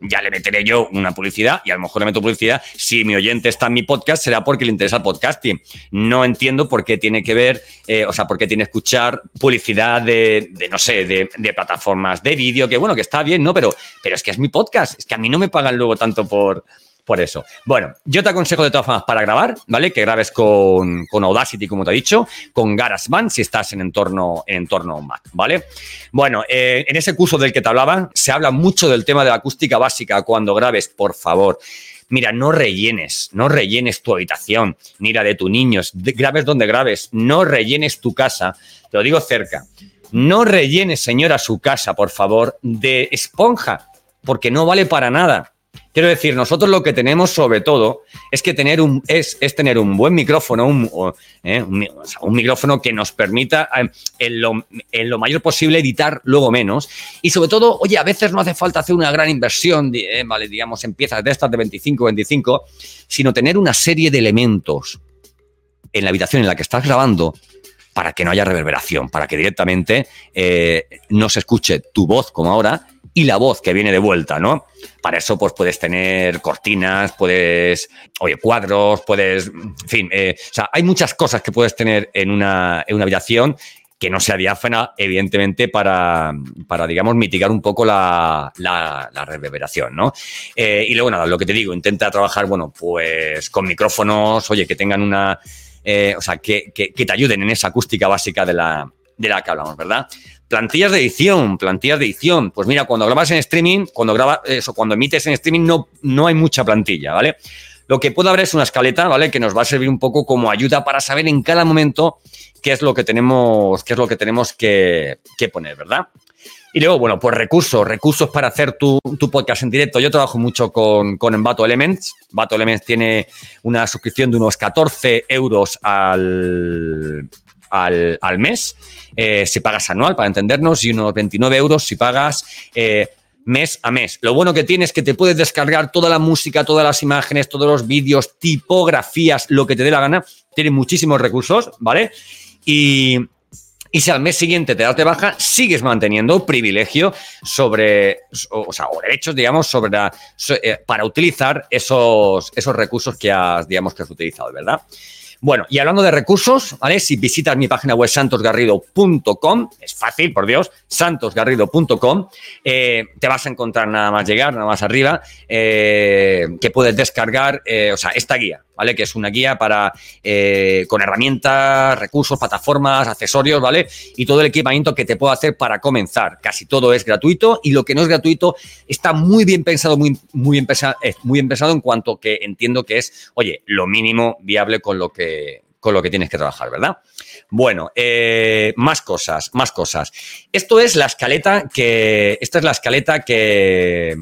ya le meteré yo una publicidad y a lo mejor le meto publicidad. Si mi oyente está en mi podcast, será porque le interesa el podcasting. No entiendo por qué tiene que ver, eh, o sea, por qué tiene que escuchar publicidad de, no sé, de, de, plataformas de vídeo, que bueno, que está bien, ¿no? Pero, pero es que es mi podcast, es que a mí no me pagan luego tanto por, por eso. Bueno, yo te aconsejo de todas formas para grabar, ¿vale? Que grabes con, Audacity, como te he dicho, con GarageBand si estás en entorno, en entorno Mac, ¿vale? Bueno, eh, en ese curso del que te hablaba, se habla mucho del tema de la acústica básica. Cuando grabes, por favor, mira, no rellenes, no rellenes tu habitación, ni la de tus niños, grabes donde grabes, no rellenes tu casa, te lo digo cerca. No rellenes, señora, su casa, por favor, de esponja, porque no vale para nada. Quiero decir, nosotros lo que tenemos sobre todo es que tener un, es, es tener un buen micrófono, un, eh, un, micrófono que nos permita eh, en, lo, en, lo, mayor posible editar luego menos. Y sobre todo, oye, a veces no hace falta hacer una gran inversión, eh, vale, digamos, en piezas de estas de 25, 25, sino tener una serie de elementos en la habitación en la que estás grabando para que no haya reverberación, para que directamente no se escuche tu voz como ahora, y la voz que viene de vuelta, ¿no? Para eso, pues puedes tener cortinas, puedes, oye, cuadros, puedes, en fin, eh, o sea, hay muchas cosas que puedes tener en una, en una habitación que no sea diáfana, evidentemente, para, para digamos, mitigar un poco la, la, reverberación, ¿no? Eh, y luego, nada, lo que te digo, intenta trabajar, bueno, pues con micrófonos, oye, que tengan una, eh, o sea, que, que, que, te ayuden en esa acústica básica de la, de la que hablamos, ¿verdad? Plantillas de edición, plantillas de edición. Pues mira, cuando grabas en streaming, cuando grabas eso, cuando emites en streaming, no, no hay mucha plantilla, ¿vale? Lo que puede haber es una escaleta, ¿vale? Que nos va a servir un poco como ayuda para saber en cada momento qué es lo que tenemos, qué es lo que tenemos que, poner, ¿verdad? Y luego, bueno, pues recursos, recursos para hacer tu, podcast en directo. Yo trabajo mucho con, con Envato Elements. Envato Elements tiene una suscripción de unos 14 euros al, al, al mes eh, si pagas anual, para entendernos, y unos 29 euros si pagas eh, mes a mes. Lo bueno que tiene es que te puedes descargar toda la música, todas las imágenes, todos los vídeos, tipografías, lo que te dé la gana. Tiene muchísimos recursos, ¿vale? Y, y si al mes siguiente te das de baja, sigues manteniendo privilegio sobre, o, sea, derechos, digamos, sobre eh, para utilizar esos, esos recursos que has, digamos, que has utilizado, ¿verdad? Bueno, y hablando de recursos, ¿vale? Si visitas mi página web santosgarrido.com, es fácil, por Dios, santosgarrido.com, eh, te vas a encontrar nada más llegar, nada más arriba, eh, que puedes descargar, eh, o sea, esta guía, ¿vale? Que es una guía para, con herramientas, recursos, plataformas, accesorios, ¿vale? Y todo el equipamiento que te puedo hacer para comenzar. Casi todo es gratuito y lo que no es gratuito está muy bien pensado, muy, muy, bien, pensado, muy bien pensado en cuanto que entiendo que es, oye, lo mínimo viable con lo que con lo que tienes que trabajar, ¿verdad? Bueno, eh, más cosas, más cosas. Esto es la escaleta que. Esta es la escaleta que.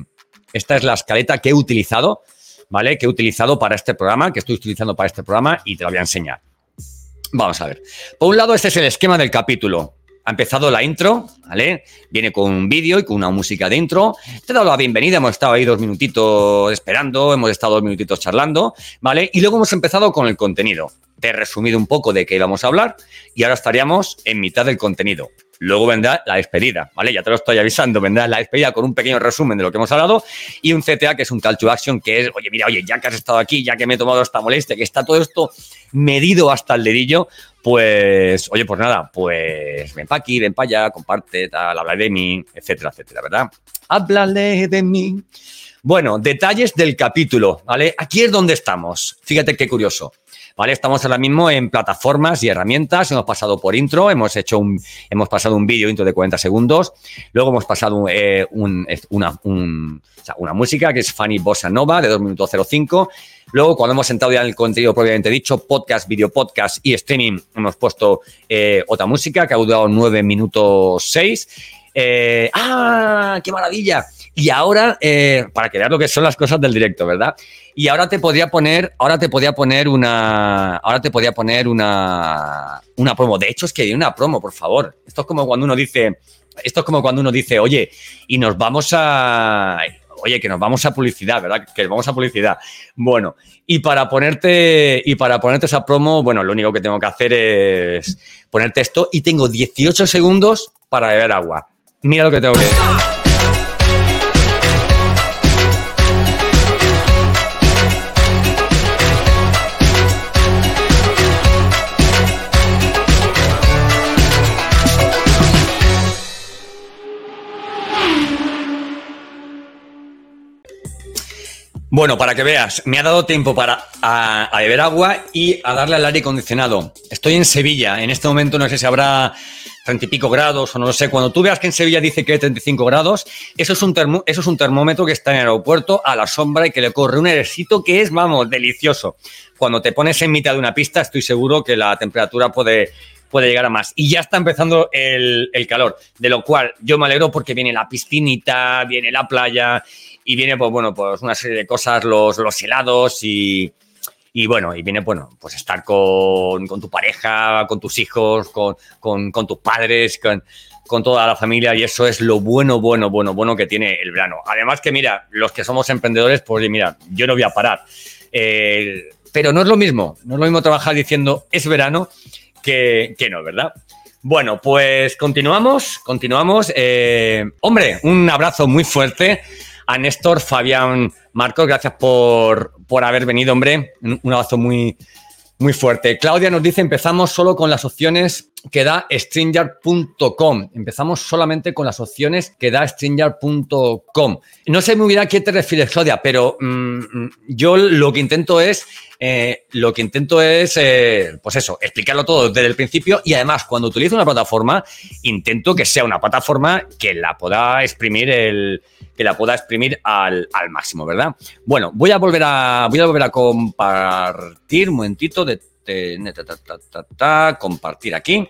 Esta es la escaleta que he utilizado, ¿vale? Que he utilizado para este programa, que estoy utilizando para este programa y te la voy a enseñar. Vamos a ver. Por un lado, este es el esquema del capítulo ha empezado la intro, ¿vale? Viene con un vídeo y con una música dentro. Te he dado la bienvenida, hemos estado ahí dos minutitos esperando, hemos estado dos minutitos charlando, ¿vale? Y luego hemos empezado con el contenido. Te he resumido un poco de qué íbamos a hablar y ahora estaríamos en mitad del contenido. Luego vendrá la despedida, ¿vale? Ya te lo estoy avisando, vendrá la despedida con un pequeño resumen de lo que hemos hablado y un CTA que es un call to action que es, oye, mira, oye, ya que has estado aquí, ya que me he tomado esta molestia, que está todo esto medido hasta el dedillo, pues, oye, pues nada, pues ven para aquí, ven para allá, comparte, tal, habla de mí, etcétera, etcétera, ¿verdad? Háblale de mí. Bueno, detalles del capítulo, ¿vale? Aquí es donde estamos. Fíjate qué curioso. ¿Vale? Estamos ahora mismo en plataformas y herramientas. Hemos pasado por intro, hemos hecho un, hemos pasado un vídeo intro de 40 segundos. Luego hemos pasado eh, una, una música que es Funny Bossa Nova de 2 minutos 05. Luego, cuando hemos entrado ya en el contenido propiamente dicho, podcast, video podcast y streaming, hemos puesto eh, otra música que ha durado 9 minutos 6. Eh, ¡Ah! ¡Qué maravilla! Y ahora, eh, para que veas lo que son las cosas del directo, ¿verdad? Y ahora te podría poner, ahora te podría poner una, ahora te podría poner una, una promo. De hecho, es que hay una promo, por favor. Esto es como cuando uno dice, esto es como cuando uno dice, oye, y nos vamos a, oye, que nos vamos a publicidad, ¿verdad? Que nos vamos a publicidad. Bueno, y para ponerte, y para ponerte esa promo, bueno, lo único que tengo que hacer es ponerte esto y tengo 18 segundos para beber agua. Mira lo que tengo que Bueno, para que veas, me ha dado tiempo para beber agua y a darle al aire acondicionado. Estoy en Sevilla, en este momento no sé si habrá treinta y pico grados o no lo sé. Cuando tú veas que en Sevilla dice que hay 35 grados, eso es, un eso es un termómetro que está en el aeropuerto a la sombra y que le corre un airecito que es, vamos, delicioso. Cuando te pones en mitad de una pista, estoy seguro que la temperatura puede, puede llegar a más. Y ya está empezando el, calor, de lo cual yo me alegro porque viene la piscinita, viene la playa y viene, pues bueno, pues una serie de cosas, los, los helados y, y bueno, y viene, bueno, pues estar con, con tu pareja, con tus hijos, con, con, con tus padres, con, con, toda la familia y eso es lo bueno, bueno, bueno, bueno que tiene el verano. Además que, mira, los que somos emprendedores, pues mira, yo no voy a parar. Eh, pero no es lo mismo, no es lo mismo trabajar diciendo es verano que, no, ¿verdad? Bueno, pues continuamos, continuamos. Eh, hombre, un abrazo muy fuerte a Néstor, Fabián, Marcos, gracias por, por haber venido, hombre. Un abrazo muy, muy fuerte. Claudia nos dice, empezamos solo con las opciones que da stringer.com. Empezamos solamente con las opciones que da stringer.com. No sé muy bien a qué te refieres, Claudia, pero mm, yo lo que intento es, eh, lo que intento es, eh, pues eso, explicarlo todo desde el principio y además cuando utilizo una plataforma, intento que sea una plataforma que la pueda exprimir el, que la pueda exprimir al, al máximo, ¿verdad? Bueno, voy a volver a, voy a volver a compartir un momentito de compartir aquí,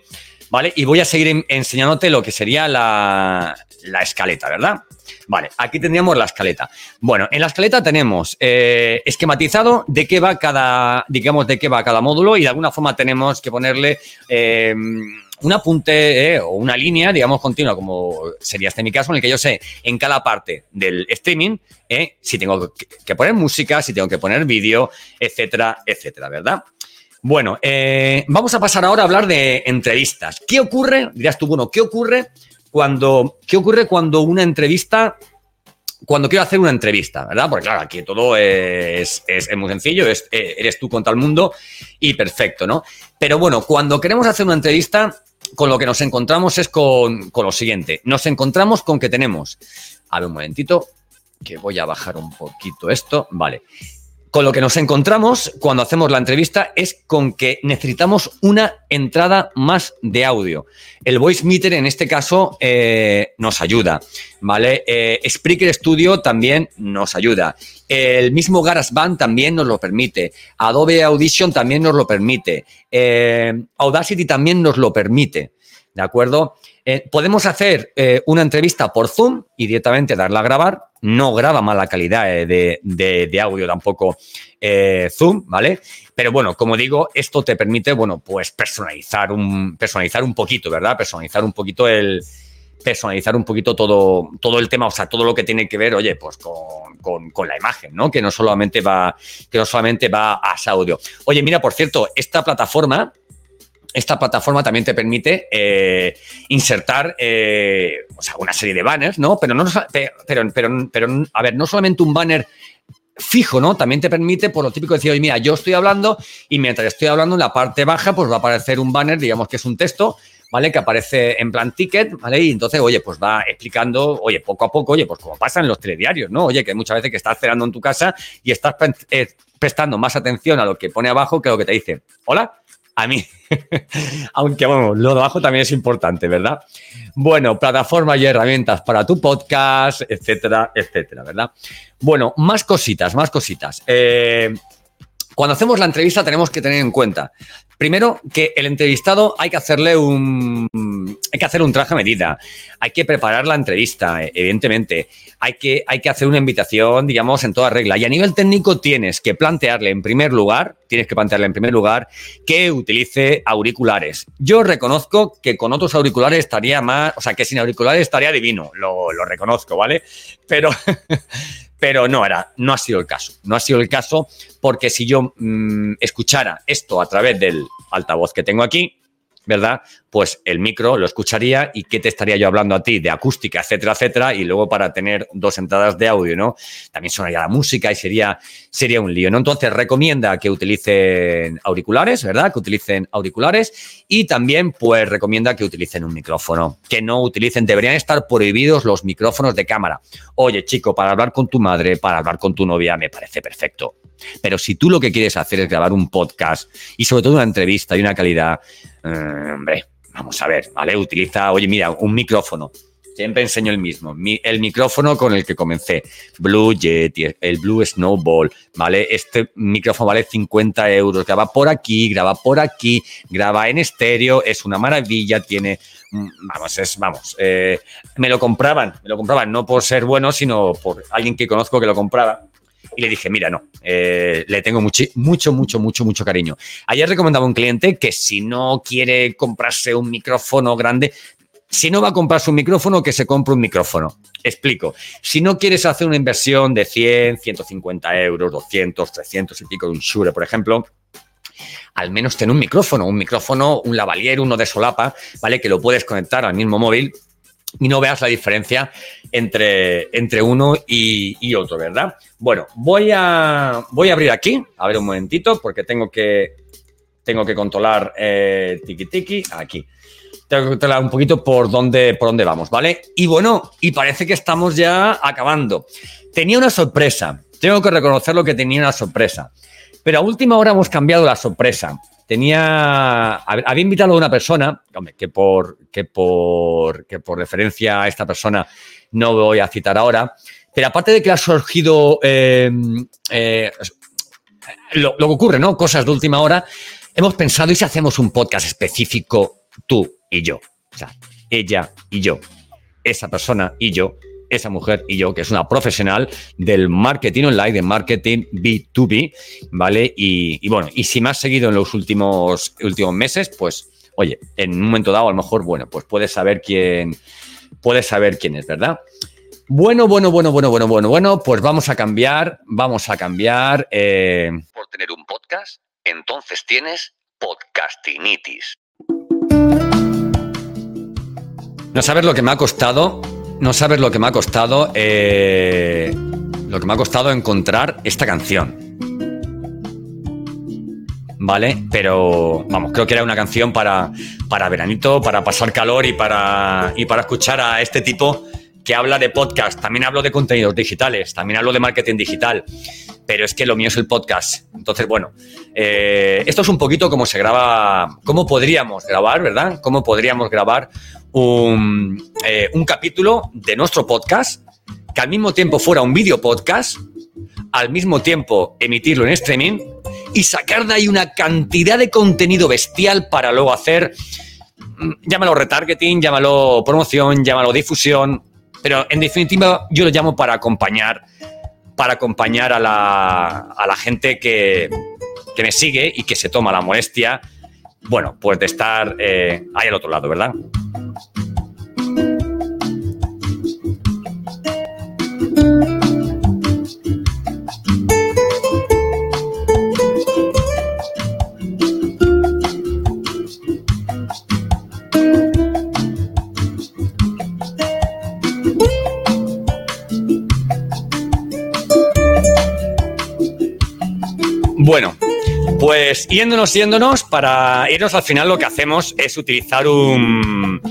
¿vale? Y voy a seguir enseñándote lo que sería la, escaleta, ¿verdad? Vale, aquí tendríamos la escaleta. Bueno, en la escaleta tenemos eh, esquematizado de qué va cada, digamos, de qué va cada módulo y de alguna forma tenemos que ponerle eh, un apunte eh, o una línea, digamos, continua, como sería este mi caso, en el que yo sé en cada parte del streaming si tengo que poner música, si tengo que poner vídeo, etcétera, etcétera, ¿verdad? Bueno, eh, vamos a pasar ahora a hablar de entrevistas. ¿Qué ocurre? Dirás tú, bueno, ¿qué ocurre cuando, qué ocurre cuando una entrevista, cuando quiero hacer una entrevista, ¿verdad? Porque claro, aquí todo es, muy sencillo, es, eh, eres tú contra el mundo y perfecto, ¿no? Pero bueno, cuando queremos hacer una entrevista, con lo que nos encontramos es con, con lo siguiente. Nos encontramos con que tenemos, a ver un momentito, que voy a bajar un poquito esto, vale. Con lo que nos encontramos cuando hacemos la entrevista es con que necesitamos una entrada más de audio. El voice meter en este caso eh, nos ayuda, ¿vale? Eh, Spreaker Studio también nos ayuda. El mismo GarageBand también nos lo permite. Adobe Audition también nos lo permite. Eh, Audacity también nos lo permite. ¿De acuerdo? podemos hacer una entrevista por Zoom y directamente darla a grabar no graba mala calidad eh, de, audio tampoco eh, Zoom, ¿vale? Pero bueno, como digo, esto te permite, bueno, pues personalizar un, personalizar un poquito, ¿verdad? Personalizar un poquito el, personalizar un poquito todo, todo el tema, o sea, todo lo que tiene que ver, oye, pues con, la imagen, ¿no? Que no solamente va, que no solamente va a audio. Oye, mira, por cierto, esta plataforma, esta plataforma también te permite eh, insertar eh, una serie de banners, ¿no? Pero, no pero, pero, pero, a ver, no solamente un banner fijo, ¿no? También te permite, por lo típico, decir, oye, mira, yo estoy hablando y mientras estoy hablando en la parte baja, pues va a aparecer un banner, digamos que es un texto, ¿vale? Que aparece en plan ticket, ¿vale? Y entonces, oye, pues va explicando, oye, poco a poco, oye, pues como pasa en los telediarios, ¿no? Oye, que muchas veces que estás cenando en tu casa y estás eh, prestando más atención a lo que pone abajo que a lo que te dice, hola, a mí. Aunque, bueno, lo de abajo también es importante, ¿verdad? Bueno, plataformas y herramientas para tu podcast, etcétera, etcétera, ¿verdad? Bueno, más cositas, más cositas. Eh, Cuando hacemos la entrevista tenemos que tener en cuenta, primero, que el entrevistado hay que hacerle un, hay que hacer un traje a medida, hay que preparar la entrevista, evidentemente, hay que, hay que hacer una invitación, digamos, en toda regla. Y a nivel técnico tienes que plantearle en primer lugar, tienes que plantearle en primer lugar que utilice auriculares. Yo reconozco que con otros auriculares estaría más, o sea, que sin auriculares estaría divino, lo, lo reconozco, ¿vale? Pero pero no era, no ha sido el caso. No ha sido el caso porque si yo mmm, escuchara esto a través del altavoz que tengo aquí, ¿verdad? Pues el micro lo escucharía y qué te estaría yo hablando a ti de acústica, etcétera, etcétera, y luego para tener dos entradas de audio, ¿no? También sonaría la música y sería, sería un lío, ¿no? Entonces recomienda que utilicen auriculares, ¿verdad? Que utilicen auriculares y también pues recomienda que utilicen un micrófono, que no utilicen, deberían estar prohibidos los micrófonos de cámara. Oye, chico, para hablar con tu madre, para hablar con tu novia, me parece perfecto. Pero si tú lo que quieres hacer es grabar un podcast y sobre todo una entrevista y una calidad, eh, hombre, vamos a ver, ¿vale? Utiliza, oye, mira, un micrófono. Siempre enseño el mismo. Mi, el micrófono con el que comencé. Blue Yeti, el Blue Snowball, ¿vale? Este micrófono vale 50 euros. Graba por aquí, graba por aquí, graba en estéreo. Es una maravilla. Tiene. Vamos, es, vamos. Eh, me lo compraban, me lo compraban no por ser bueno, sino por alguien que conozco que lo compraba y le dije, mira, no, eh, le tengo mucho, mucho, mucho, mucho, mucho cariño. Ayer recomendaba a un cliente que si no quiere comprarse un micrófono grande, si no va a comprarse un micrófono, que se compre un micrófono. Explico. Si no quieres hacer una inversión de 100, 150 euros, 200, 300 y pico de un Shure, por ejemplo, al menos ten un micrófono, un micrófono, un lavalier, uno de solapa, ¿vale? Que lo puedes conectar al mismo móvil y no veas la diferencia entre, entre uno y, otro, ¿verdad? Bueno, voy a, voy a abrir aquí, a ver un momentito, porque tengo que, tengo que controlar eh, tiki tiki aquí. Tengo que controlar un poquito por dónde, por dónde vamos, ¿vale? Y bueno, y parece que estamos ya acabando. Tenía una sorpresa, tengo que reconocer lo que tenía una sorpresa, pero a última hora hemos cambiado la sorpresa tenía, había invitado a una persona, que por, que por, que por referencia a esta persona no voy a citar ahora, pero aparte de que ha surgido eh, eh, lo, lo, que ocurre, ¿no? Cosas de última hora, hemos pensado, ¿y si hacemos un podcast específico tú y yo? O sea, ella y yo, esa persona y yo, esa mujer y yo, que es una profesional del marketing online, de marketing B2B, ¿vale? Y, y bueno, y si me has seguido en los últimos, últimos meses, pues, oye, en un momento dado, a lo mejor, bueno, pues puedes saber quién, puedes saber quién es, ¿verdad? Bueno, bueno, bueno, bueno, bueno, bueno, bueno, pues vamos a cambiar, vamos a cambiar. Eh... Por tener un podcast, entonces tienes podcastinitis. No sabes lo que me ha costado no sabes lo que me ha costado, eh, lo que me ha costado encontrar esta canción. ¿Vale? Pero vamos, creo que era una canción para, para veranito, para pasar calor y para, y para escuchar a este tipo que habla de podcast. También hablo de contenidos digitales, también hablo de marketing digital. Pero es que lo mío es el podcast. Entonces, bueno, eh, esto es un poquito como se graba, cómo podríamos grabar, ¿verdad? Cómo podríamos grabar un, eh, un capítulo de nuestro podcast que al mismo tiempo fuera un video podcast, al mismo tiempo emitirlo en streaming y sacar de ahí una cantidad de contenido bestial para luego hacer, mm, llámalo retargeting, llámalo promoción, llámalo difusión, pero en definitiva yo lo llamo para acompañar, para acompañar a la, a la gente que, que, me sigue y que se toma la molestia, bueno, pues de estar eh, ahí al otro lado, ¿verdad? Bueno, pues yéndonos, yéndonos, para irnos al final lo que hacemos es utilizar un...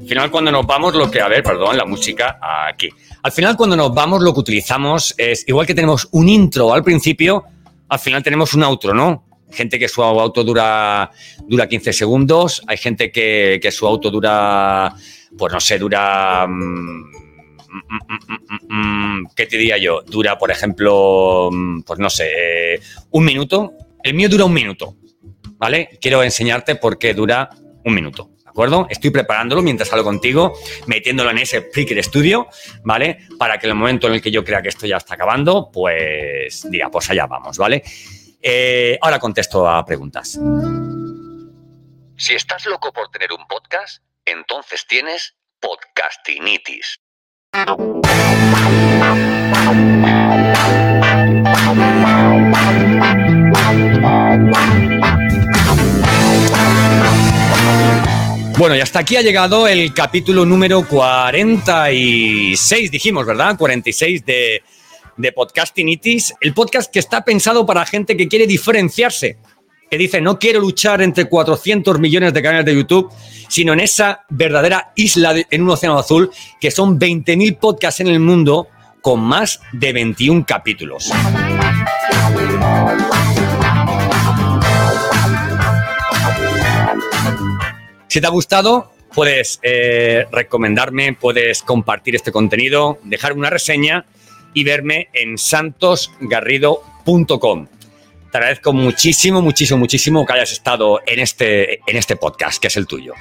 Al final cuando nos vamos lo que... A ver, perdón, la música aquí. Al final cuando nos vamos lo que utilizamos es, igual que tenemos un intro al principio, al final tenemos un outro, ¿no? Gente que su auto dura, dura 15 segundos, hay gente que, que su auto dura, pues no sé, dura... Mmm, ¿qué te diría yo? Dura, por ejemplo, pues no sé, un minuto, El mío dura un minuto, ¿vale? Quiero enseñarte por qué dura un minuto. ¿De acuerdo? Estoy preparándolo mientras hablo contigo, metiéndolo en ese Flickr Studio, ¿vale? Para que en el momento en el que yo crea que esto ya está acabando, pues diga, pues allá vamos, ¿vale? Eh, ahora contesto a preguntas. Si estás loco por tener un podcast, entonces tienes podcastinitis. Bueno, y hasta aquí ha llegado el capítulo número 46, dijimos, ¿verdad? 46 de, de Podcastinitis, el podcast que está pensado para gente que quiere diferenciarse, que dice, no quiero luchar entre 400 millones de canales de YouTube, sino en esa verdadera isla en un océano azul, que son 20.000 podcasts en el mundo con más de 21 capítulos. Si te ha gustado, puedes eh, recomendarme, puedes compartir este contenido, dejar una reseña y verme en santosgarrido.com. Agradezco muchísimo, muchísimo, muchísimo que hayas estado en este, en este podcast, que es el tuyo.